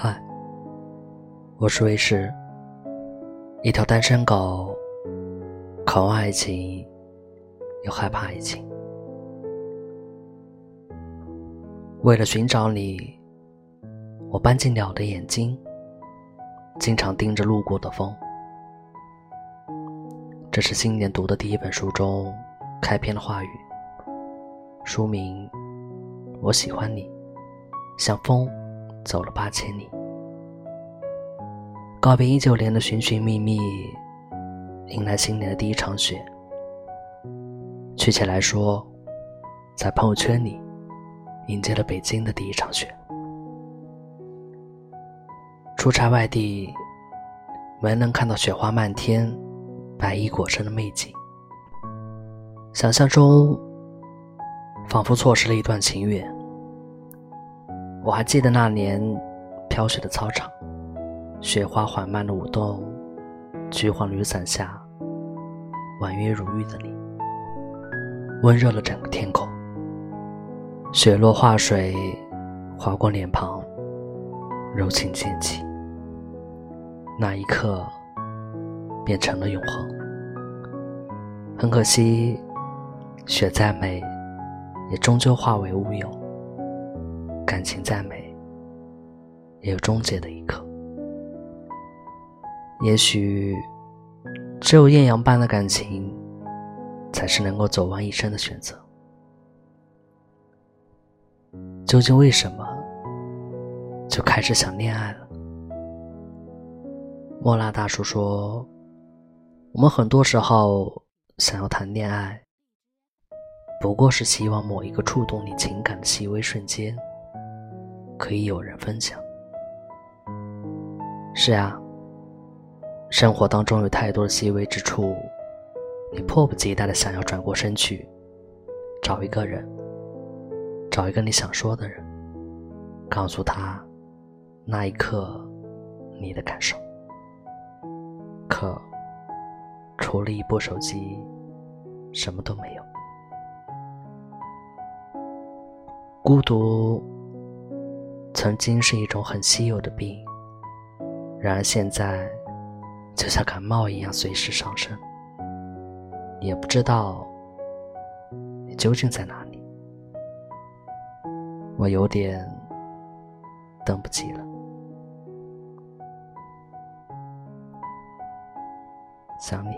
嗨我是卫士，一条单身狗，渴望爱情，又害怕爱情。为了寻找你，我搬进鸟的眼睛，经常盯着路过的风。这是新年读的第一本书中开篇的话语，书名《我喜欢你》，像风走了八千里。告别一九年的寻寻觅觅，迎来新年的第一场雪。确切来说，在朋友圈里迎接了北京的第一场雪。出差外地，没能看到雪花漫天、白衣裹身的美景，想象中仿佛错失了一段情缘。我还记得那年飘雪的操场。雪花缓慢的舞动，橘黄雨伞下，婉约如玉的你，温热了整个天空。雪落化水，划过脸庞，柔情渐起。那一刻，变成了永恒。很可惜，雪再美，也终究化为乌有；感情再美，也有终结的一刻。也许，只有艳阳般的感情，才是能够走完一生的选择。究竟为什么就开始想恋爱了？莫拉大叔说：“我们很多时候想要谈恋爱，不过是希望某一个触动你情感的细微瞬间，可以有人分享。”是啊。生活当中有太多的细微之处，你迫不及待的想要转过身去，找一个人，找一个你想说的人，告诉他那一刻你的感受。可除了一部手机，什么都没有。孤独曾经是一种很稀有的病，然而现在。就像感冒一样随时上升，也不知道你究竟在哪里，我有点等不及了，想你。